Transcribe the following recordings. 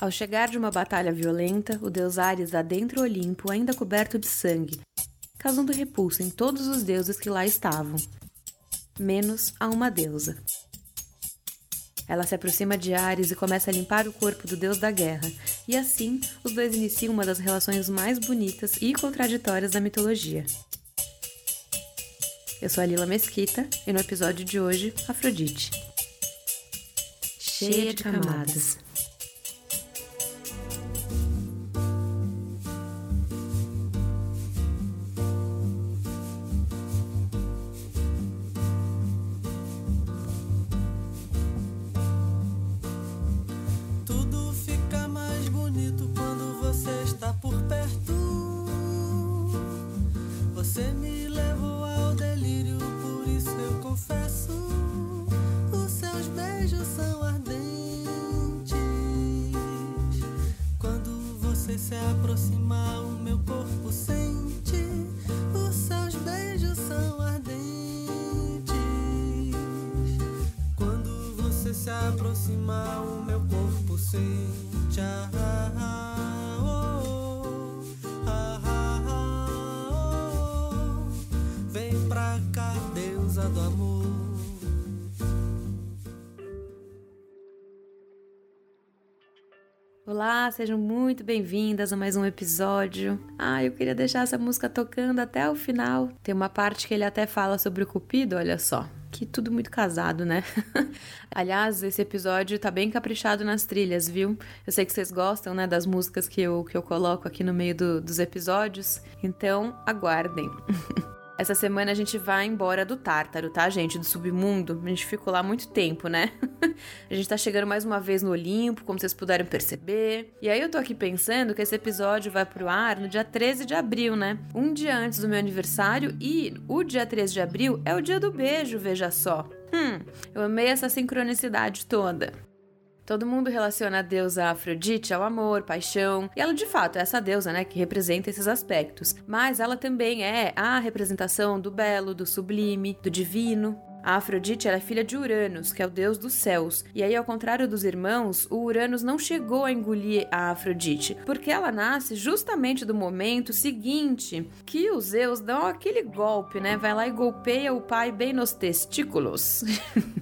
Ao chegar de uma batalha violenta, o deus Ares adentra o Olimpo ainda coberto de sangue, causando repulsa em todos os deuses que lá estavam, menos a uma deusa. Ela se aproxima de Ares e começa a limpar o corpo do deus da guerra, e assim os dois iniciam uma das relações mais bonitas e contraditórias da mitologia. Eu sou a Lila Mesquita e no episódio de hoje, Afrodite. Cheia de camadas. send me Olá, sejam muito bem-vindas a mais um episódio. Ah, eu queria deixar essa música tocando até o final. Tem uma parte que ele até fala sobre o Cupido, olha só que tudo muito casado, né? Aliás, esse episódio tá bem caprichado nas trilhas, viu? Eu sei que vocês gostam, né, das músicas que eu, que eu coloco aqui no meio do, dos episódios, então aguardem. Essa semana a gente vai embora do Tártaro, tá, gente? Do submundo. A gente ficou lá muito tempo, né? a gente tá chegando mais uma vez no Olimpo, como vocês puderam perceber. E aí eu tô aqui pensando que esse episódio vai pro ar no dia 13 de abril, né? Um dia antes do meu aniversário e o dia 13 de abril é o dia do beijo, veja só. Hum, eu amei essa sincronicidade toda. Todo mundo relaciona a deusa Afrodite ao amor, paixão, e ela de fato é essa deusa, né, que representa esses aspectos. Mas ela também é a representação do belo, do sublime, do divino, a Afrodite era é filha de Uranus, que é o deus dos céus. E aí, ao contrário dos irmãos, o Uranus não chegou a engolir a Afrodite, porque ela nasce justamente do momento seguinte que os Zeus dão aquele golpe, né? Vai lá e golpeia o pai bem nos testículos.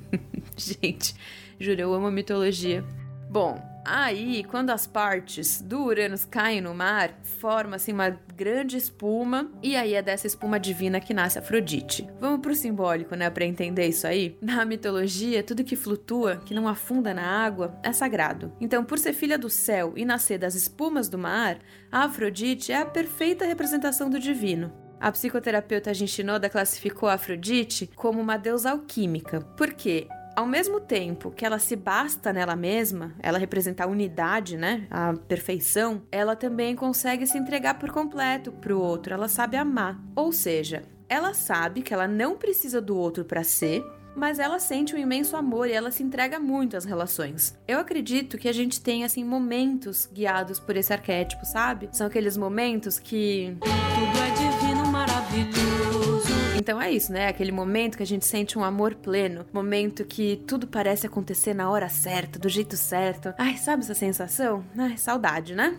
Gente, Juro, eu amo mitologia. Bom, aí quando as partes do Uranus caem no mar, forma-se uma grande espuma e aí é dessa espuma divina que nasce Afrodite. Vamos pro simbólico, né, para entender isso aí? Na mitologia, tudo que flutua, que não afunda na água, é sagrado. Então, por ser filha do céu e nascer das espumas do mar, a Afrodite é a perfeita representação do divino. A psicoterapeuta Gishinoda classificou a Afrodite como uma deusa alquímica, porque ao mesmo tempo que ela se basta nela mesma, ela representa a unidade, né? A perfeição, ela também consegue se entregar por completo pro outro, ela sabe amar. Ou seja, ela sabe que ela não precisa do outro para ser, mas ela sente um imenso amor e ela se entrega muito às relações. Eu acredito que a gente tem assim momentos guiados por esse arquétipo, sabe? São aqueles momentos que tudo é divino, maravilhoso. Então é isso, né? Aquele momento que a gente sente um amor pleno, momento que tudo parece acontecer na hora certa, do jeito certo. Ai, sabe essa sensação? Ai, saudade, né?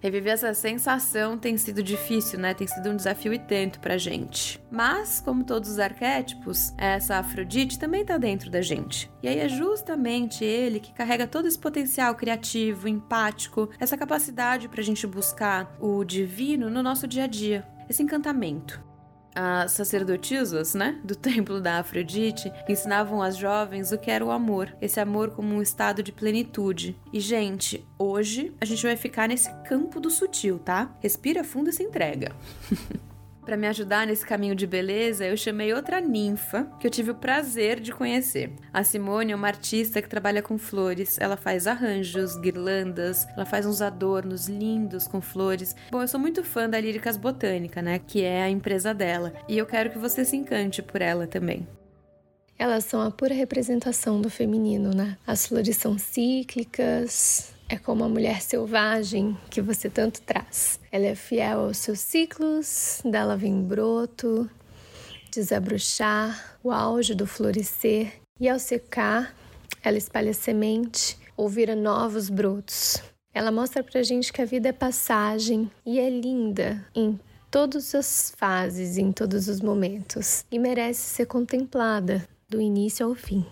Reviver essa sensação tem sido difícil, né? Tem sido um desafio e tanto pra gente. Mas, como todos os arquétipos, essa Afrodite também tá dentro da gente. E aí é justamente ele que carrega todo esse potencial criativo, empático, essa capacidade pra gente buscar o divino no nosso dia a dia, esse encantamento as sacerdotisas, né, do templo da Afrodite, ensinavam às jovens o que era o amor, esse amor como um estado de plenitude. E gente, hoje a gente vai ficar nesse campo do sutil, tá? Respira fundo e se entrega. Para me ajudar nesse caminho de beleza, eu chamei outra ninfa que eu tive o prazer de conhecer. A Simone é uma artista que trabalha com flores. Ela faz arranjos, guirlandas, ela faz uns adornos lindos com flores. Bom, eu sou muito fã da Líricas Botânica, né? Que é a empresa dela. E eu quero que você se encante por ela também. Elas são a pura representação do feminino, né? As flores são cíclicas, é como a mulher selvagem que você tanto traz. Ela é fiel aos seus ciclos, dela vem broto, desabrochar, o auge do florescer, e ao secar, ela espalha semente, ou vira novos brotos. Ela mostra pra gente que a vida é passagem e é linda em todas as fases, em todos os momentos, e merece ser contemplada do início ao fim.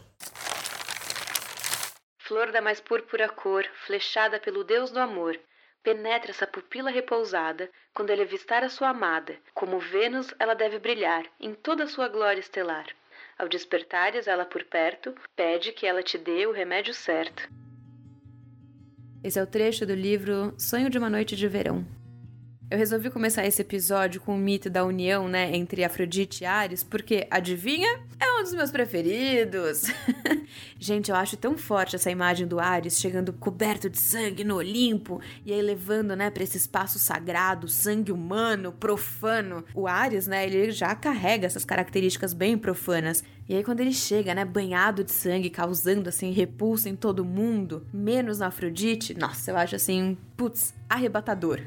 Flor da mais púrpura cor, flechada pelo Deus do amor, penetra essa pupila repousada quando ele avistar a sua amada. Como Vênus, ela deve brilhar em toda a sua glória estelar. Ao despertares ela por perto, pede que ela te dê o remédio certo. Esse é o trecho do livro Sonho de uma Noite de Verão, eu resolvi começar esse episódio com o mito da união, né, entre Afrodite e Ares, porque, adivinha? É um dos meus preferidos. Gente, eu acho tão forte essa imagem do Ares chegando coberto de sangue no Olimpo e aí levando, né, para esse espaço sagrado, sangue humano, profano. O Ares, né, ele já carrega essas características bem profanas. E aí quando ele chega, né, banhado de sangue, causando assim repulsa em todo mundo, menos na Afrodite, nossa, eu acho assim, putz, arrebatador.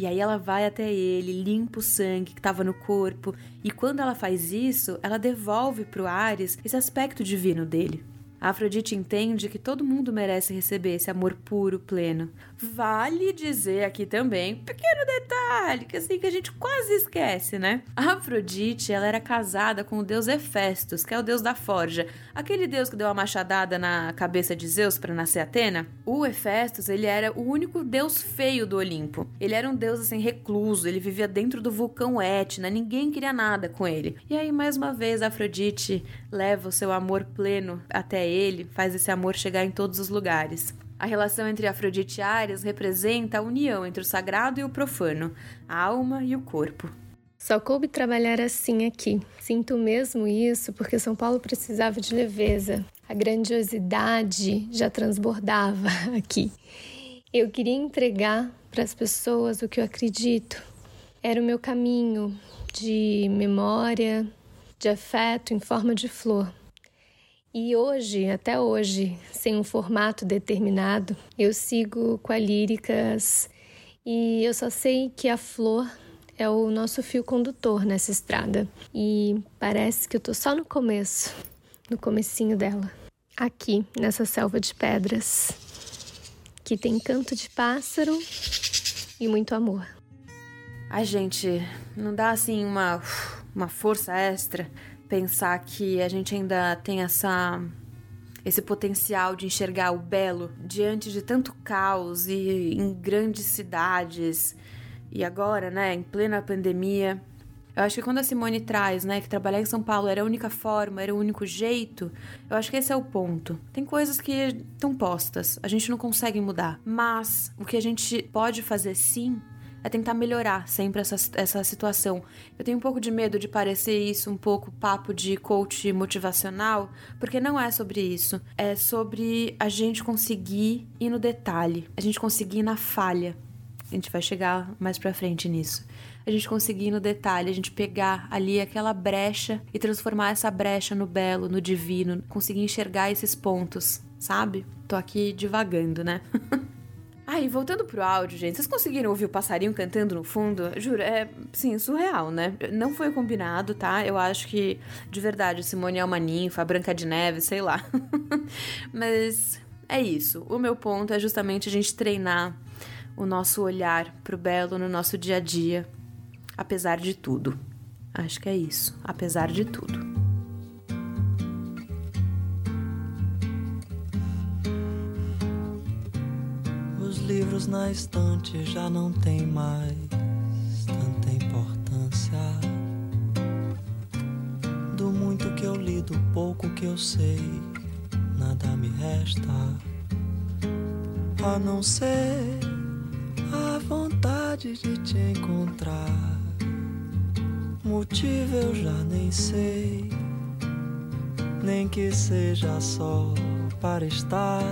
E aí ela vai até ele, limpa o sangue que estava no corpo, e quando ela faz isso, ela devolve para o Ares esse aspecto divino dele. Afrodite entende que todo mundo merece receber esse amor puro, pleno. Vale dizer aqui também, pequeno detalhe, que assim que a gente quase esquece, né? Afrodite, ela era casada com o deus Hefestos, que é o deus da forja, aquele deus que deu a machadada na cabeça de Zeus para nascer Atena. O Hefestos, ele era o único deus feio do Olimpo. Ele era um deus assim recluso, ele vivia dentro do vulcão Etna, ninguém queria nada com ele. E aí mais uma vez Afrodite leva o seu amor pleno até ele, faz esse amor chegar em todos os lugares. A relação entre Afrodite e Ares representa a união entre o sagrado e o profano, a alma e o corpo. Só coube trabalhar assim aqui. Sinto mesmo isso porque São Paulo precisava de leveza. A grandiosidade já transbordava aqui. Eu queria entregar para as pessoas o que eu acredito. Era o meu caminho de memória, de afeto em forma de flor. E hoje, até hoje, sem um formato determinado, eu sigo com a líricas e eu só sei que a flor é o nosso fio condutor nessa estrada. E parece que eu tô só no começo, no comecinho dela. Aqui, nessa selva de pedras, que tem canto de pássaro e muito amor. Ai, gente, não dá assim uma uma força extra pensar que a gente ainda tem essa esse potencial de enxergar o belo diante de tanto caos e em grandes cidades e agora, né, em plena pandemia. Eu acho que quando a Simone traz, né, que trabalhar em São Paulo era a única forma, era o único jeito, eu acho que esse é o ponto. Tem coisas que estão postas, a gente não consegue mudar, mas o que a gente pode fazer sim é tentar melhorar sempre essa, essa situação. Eu tenho um pouco de medo de parecer isso um pouco papo de coach motivacional, porque não é sobre isso. É sobre a gente conseguir ir no detalhe, a gente conseguir ir na falha. A gente vai chegar mais pra frente nisso. A gente conseguir ir no detalhe, a gente pegar ali aquela brecha e transformar essa brecha no belo, no divino, conseguir enxergar esses pontos, sabe? Tô aqui divagando, né? Ah, e voltando pro áudio, gente, vocês conseguiram ouvir o passarinho cantando no fundo? Juro, é, sim, surreal, né? Não foi combinado, tá? Eu acho que, de verdade, Simone é uma ninfa, Branca de Neve, sei lá. Mas é isso. O meu ponto é justamente a gente treinar o nosso olhar pro belo no nosso dia a dia, apesar de tudo. Acho que é isso, apesar de tudo. Livros na estante já não tem mais tanta importância. Do muito que eu li, do pouco que eu sei, nada me resta a não ser a vontade de te encontrar. Motivo eu já nem sei, nem que seja só para estar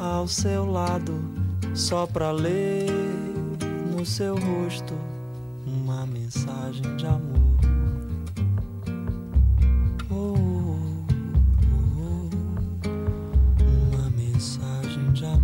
ao seu lado só pra ler no seu rosto uma mensagem de amor. Oh, oh, oh, uma mensagem de amor.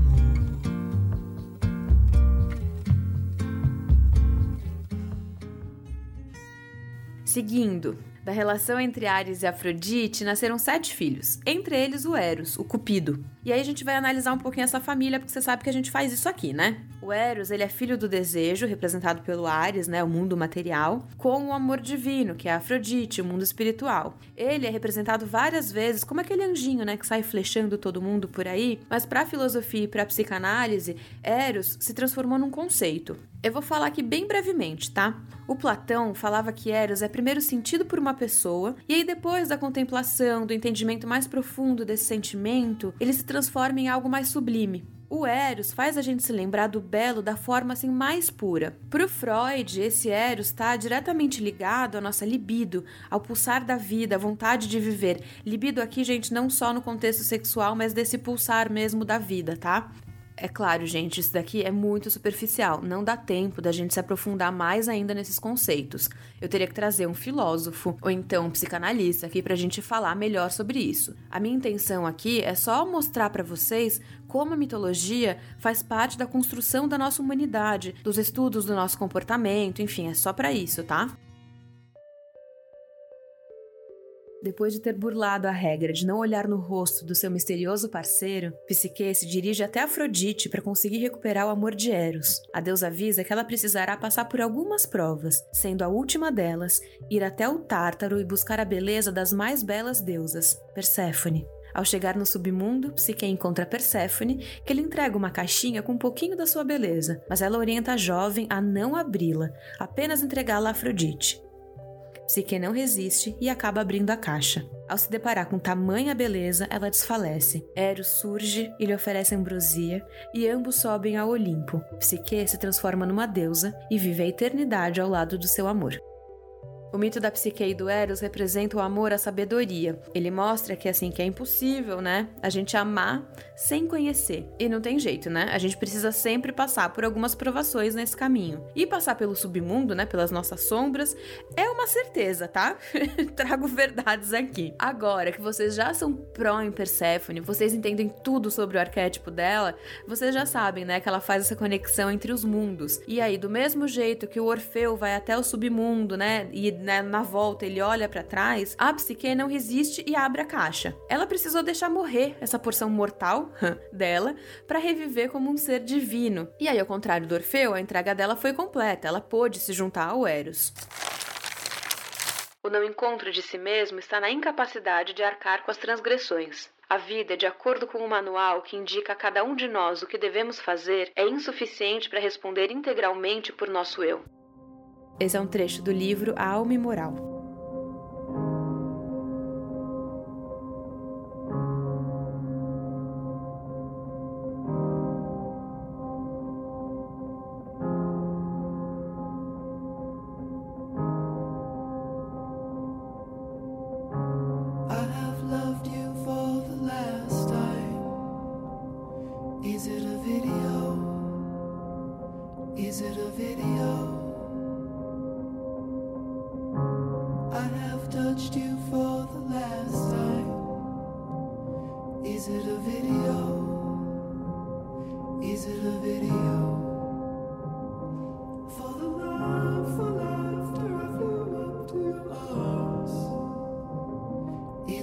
Seguindo, Da relação entre Ares e Afrodite nasceram sete filhos, entre eles o Eros, o Cupido. E aí a gente vai analisar um pouquinho essa família, porque você sabe que a gente faz isso aqui, né? O Eros, ele é filho do desejo, representado pelo Ares, né, o mundo material, com o amor divino, que é a Afrodite, o mundo espiritual. Ele é representado várias vezes como aquele anjinho, né, que sai flechando todo mundo por aí, mas para a filosofia e para a psicanálise, Eros se transformou num conceito. Eu vou falar aqui bem brevemente, tá? O Platão falava que Eros é primeiro sentido por uma pessoa, e aí depois da contemplação, do entendimento mais profundo desse sentimento, ele se transforma em algo mais sublime. O Eros faz a gente se lembrar do belo da forma assim mais pura. Para o Freud, esse Eros está diretamente ligado à nossa libido, ao pulsar da vida, à vontade de viver. Libido aqui, gente, não só no contexto sexual, mas desse pulsar mesmo da vida, tá? É claro, gente, isso daqui é muito superficial. Não dá tempo da gente se aprofundar mais ainda nesses conceitos. Eu teria que trazer um filósofo ou então um psicanalista aqui pra gente falar melhor sobre isso. A minha intenção aqui é só mostrar para vocês como a mitologia faz parte da construção da nossa humanidade, dos estudos do nosso comportamento, enfim, é só para isso, tá? Depois de ter burlado a regra de não olhar no rosto do seu misterioso parceiro, Psique se dirige até Afrodite para conseguir recuperar o amor de Eros. A deusa avisa que ela precisará passar por algumas provas, sendo a última delas ir até o Tártaro e buscar a beleza das mais belas deusas, Perséfone. Ao chegar no submundo, Psique encontra Perséfone, que lhe entrega uma caixinha com um pouquinho da sua beleza, mas ela orienta a jovem a não abri-la, apenas entregá-la a Afrodite. Psique não resiste e acaba abrindo a caixa. Ao se deparar com tamanha beleza, ela desfalece. Eros surge e lhe oferece ambrosia, e ambos sobem ao Olimpo. Psique se transforma numa deusa e vive a eternidade ao lado do seu amor. O mito da psique e do Eros representa o amor à sabedoria. Ele mostra que assim que é impossível, né? A gente amar sem conhecer. E não tem jeito, né? A gente precisa sempre passar por algumas provações nesse caminho. E passar pelo submundo, né, pelas nossas sombras, é uma certeza, tá? Trago verdades aqui. Agora que vocês já são pró em Perséfone, vocês entendem tudo sobre o arquétipo dela, vocês já sabem, né, que ela faz essa conexão entre os mundos. E aí, do mesmo jeito que o Orfeu vai até o submundo, né, e né, na volta ele olha para trás, a Psique não resiste e abre a caixa. Ela precisou deixar morrer essa porção mortal dela para reviver como um ser divino. E aí, ao contrário do Orfeu, a entrega dela foi completa, ela pôde se juntar ao Eros. O não encontro de si mesmo está na incapacidade de arcar com as transgressões. A vida, de acordo com o manual que indica a cada um de nós o que devemos fazer, é insuficiente para responder integralmente por nosso eu. Esse é um trecho do livro A Alma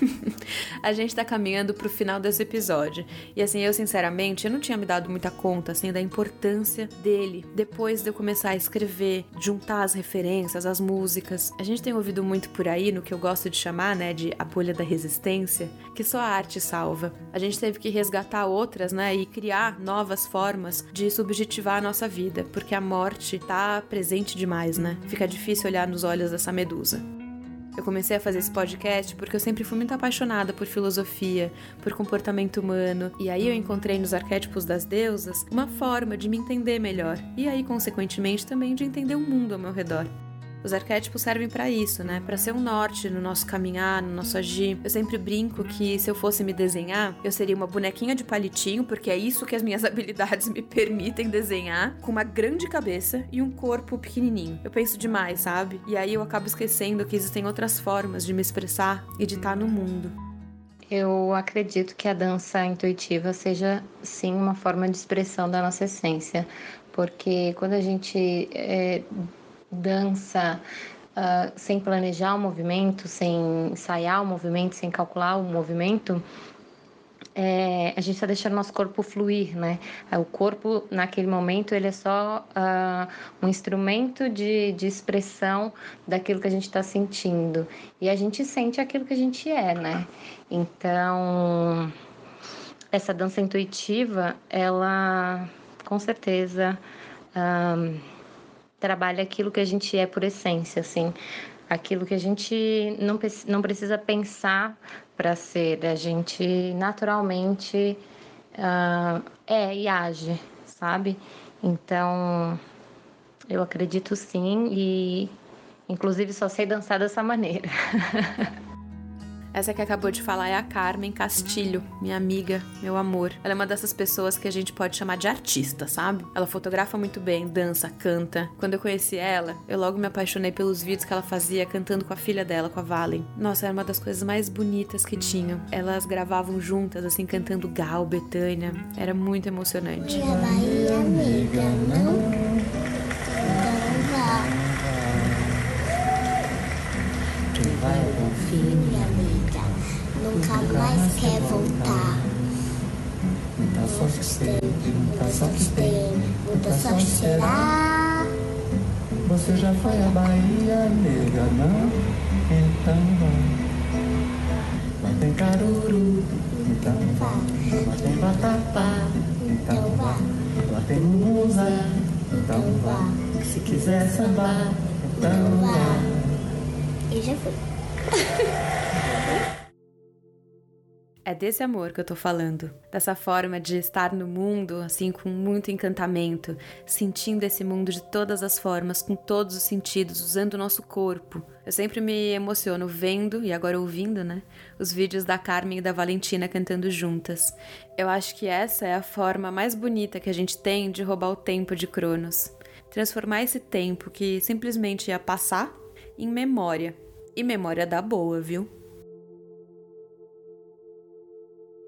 a gente tá caminhando pro final desse episódio. E assim, eu sinceramente, eu não tinha me dado muita conta assim da importância dele depois de eu começar a escrever, juntar as referências, as músicas. A gente tem ouvido muito por aí no que eu gosto de chamar, né, de a bolha da resistência, que só a arte salva. A gente teve que resgatar outras, né, e criar novas formas de subjetivar a nossa vida, porque a morte tá presente demais, né? Fica difícil olhar nos olhos dessa medusa. Eu comecei a fazer esse podcast porque eu sempre fui muito apaixonada por filosofia, por comportamento humano, e aí eu encontrei nos arquétipos das deusas uma forma de me entender melhor, e aí, consequentemente, também de entender o mundo ao meu redor. Os arquétipos servem para isso, né? Para ser um norte no nosso caminhar, no nosso agir. Eu sempre brinco que se eu fosse me desenhar, eu seria uma bonequinha de palitinho, porque é isso que as minhas habilidades me permitem desenhar, com uma grande cabeça e um corpo pequenininho. Eu penso demais, sabe? E aí eu acabo esquecendo que existem outras formas de me expressar e de estar no mundo. Eu acredito que a dança intuitiva seja sim uma forma de expressão da nossa essência, porque quando a gente é, dança uh, sem planejar o movimento, sem ensaiar o movimento, sem calcular o movimento, é, a gente está deixando nosso corpo fluir, né? O corpo, naquele momento, ele é só uh, um instrumento de, de expressão daquilo que a gente está sentindo. E a gente sente aquilo que a gente é, né? Então, essa dança intuitiva, ela, com certeza, ah, trabalha aquilo que a gente é por essência, assim aquilo que a gente não, não precisa pensar para ser, a gente naturalmente uh, é e age, sabe? Então, eu acredito sim e, inclusive, só sei dançar dessa maneira. Essa que acabou de falar é a Carmen Castilho, minha amiga, meu amor. Ela é uma dessas pessoas que a gente pode chamar de artista, sabe? Ela fotografa muito bem, dança, canta. Quando eu conheci ela, eu logo me apaixonei pelos vídeos que ela fazia cantando com a filha dela, com a Valen. Nossa, era uma das coisas mais bonitas que tinham. Elas gravavam juntas, assim, cantando Gal, Betânia. Era muito emocionante. Minha Bahia, amiga, não? Muita sorte tem, muita sorte tem, muita sorte será. Você já foi à Bahia, nega, não? Então vá. Lá tem caruru, então vá. Lá tem vatapá, então vá. Lá tem musa, então vá. Se quiser sambar, então vá. E já foi. É desse amor que eu tô falando, dessa forma de estar no mundo assim com muito encantamento, sentindo esse mundo de todas as formas, com todos os sentidos, usando o nosso corpo. Eu sempre me emociono vendo e agora ouvindo, né, os vídeos da Carmen e da Valentina cantando juntas. Eu acho que essa é a forma mais bonita que a gente tem de roubar o tempo de Cronos, transformar esse tempo que simplesmente ia passar em memória. E memória da boa, viu?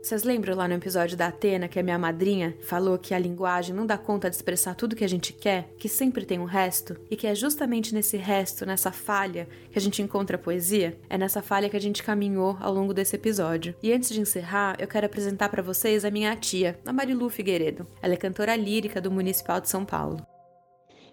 Vocês lembram lá no episódio da Atena que a minha madrinha falou que a linguagem não dá conta de expressar tudo que a gente quer, que sempre tem um resto, e que é justamente nesse resto, nessa falha, que a gente encontra a poesia? É nessa falha que a gente caminhou ao longo desse episódio. E antes de encerrar, eu quero apresentar para vocês a minha tia, a Marilu Figueiredo. Ela é cantora lírica do Municipal de São Paulo.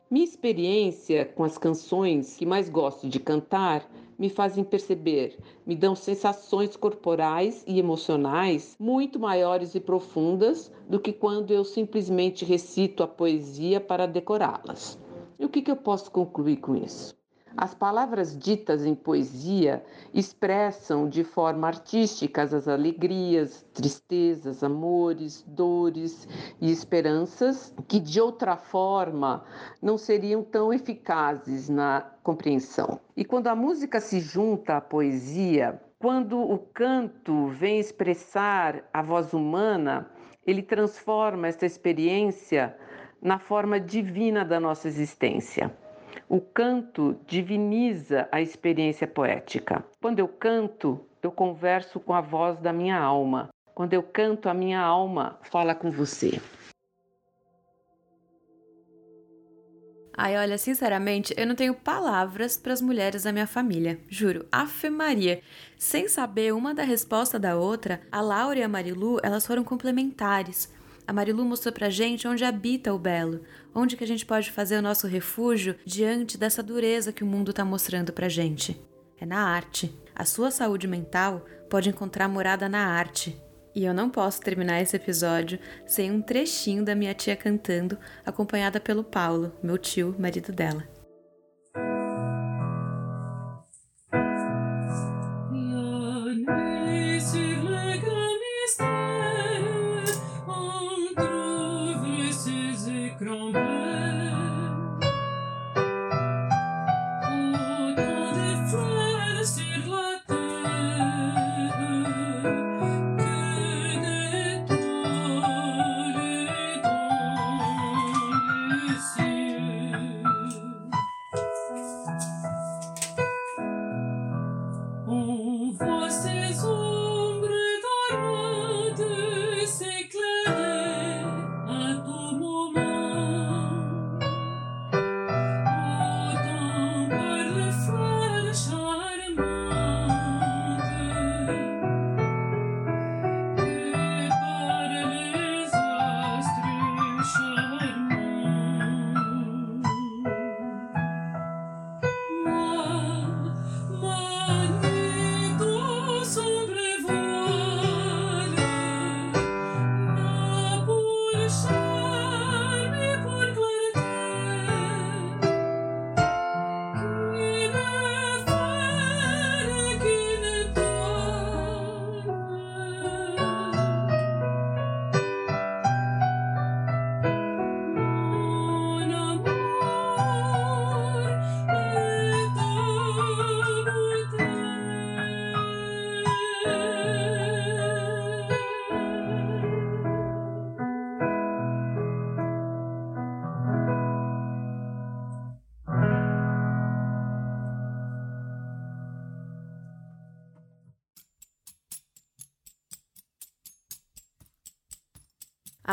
Minha experiência com as canções que mais gosto de cantar me fazem perceber, me dão sensações corporais e emocionais muito maiores e profundas do que quando eu simplesmente recito a poesia para decorá-las. E o que, que eu posso concluir com isso? As palavras ditas em poesia expressam de forma artística as alegrias, tristezas, amores, dores e esperanças que de outra forma não seriam tão eficazes na compreensão. E quando a música se junta à poesia, quando o canto vem expressar a voz humana, ele transforma essa experiência na forma divina da nossa existência. O canto diviniza a experiência poética. Quando eu canto, eu converso com a voz da minha alma. Quando eu canto, a minha alma fala com você. Ai, olha, sinceramente, eu não tenho palavras para as mulheres da minha família. Juro, Afe Maria. Sem saber uma da resposta da outra, a Laura e a Marilu, elas foram complementares. A Marilu mostrou pra gente onde habita o belo, onde que a gente pode fazer o nosso refúgio diante dessa dureza que o mundo está mostrando pra gente. É na arte. A sua saúde mental pode encontrar morada na arte. E eu não posso terminar esse episódio sem um trechinho da minha tia cantando, acompanhada pelo Paulo, meu tio, marido dela.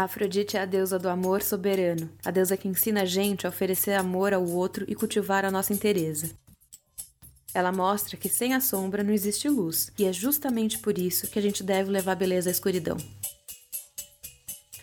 A Afrodite é a deusa do amor soberano, a deusa que ensina a gente a oferecer amor ao outro e cultivar a nossa inteireza. Ela mostra que sem a sombra não existe luz, e é justamente por isso que a gente deve levar beleza à escuridão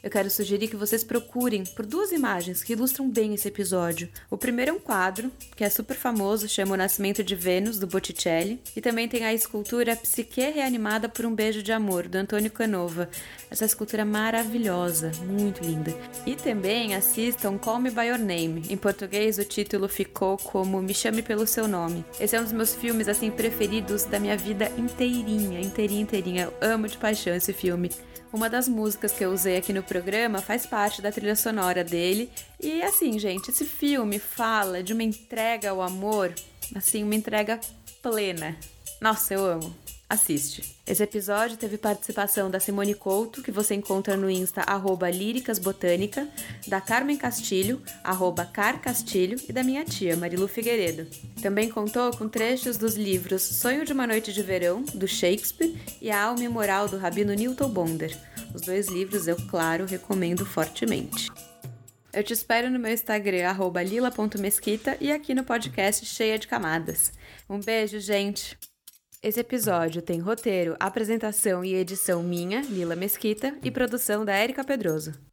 eu quero sugerir que vocês procurem por duas imagens que ilustram bem esse episódio. O primeiro é um quadro, que é super famoso, chama O Nascimento de Vênus, do Botticelli, e também tem a escultura Psique Reanimada por um Beijo de Amor, do Antônio Canova. Essa escultura é maravilhosa, muito linda. E também assistam Call Me By Your Name. Em português, o título ficou como Me Chame Pelo Seu Nome. Esse é um dos meus filmes, assim, preferidos da minha vida inteirinha, inteirinha, inteirinha. Eu amo de paixão esse filme. Uma das músicas que eu usei aqui no programa faz parte da trilha sonora dele. E assim, gente, esse filme fala de uma entrega ao amor, assim, uma entrega plena. Nossa, eu amo. Assiste. Esse episódio teve participação da Simone Couto, que você encontra no Insta arroba líricasbotânica, da Carmen Castilho, arroba carcastilho, e da minha tia, Marilu Figueiredo. Também contou com trechos dos livros Sonho de uma Noite de Verão, do Shakespeare, e A Alma Moral, do Rabino Newton Bonder. Os dois livros eu, claro, recomendo fortemente. Eu te espero no meu Instagram, lila.mesquita, e aqui no podcast Cheia de Camadas. Um beijo, gente! Esse episódio tem roteiro, apresentação e edição minha, Lila Mesquita, e produção da Érica Pedroso.